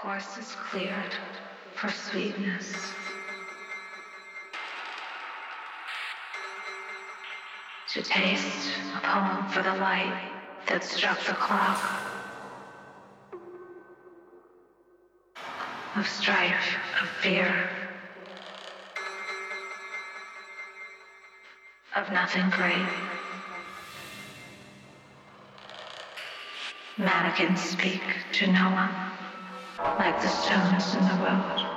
course is cleared for sweetness. To taste a poem for the light that struck the clock. Of strife, of fear. Of nothing great. Mannequins speak to no one like the stones in the road.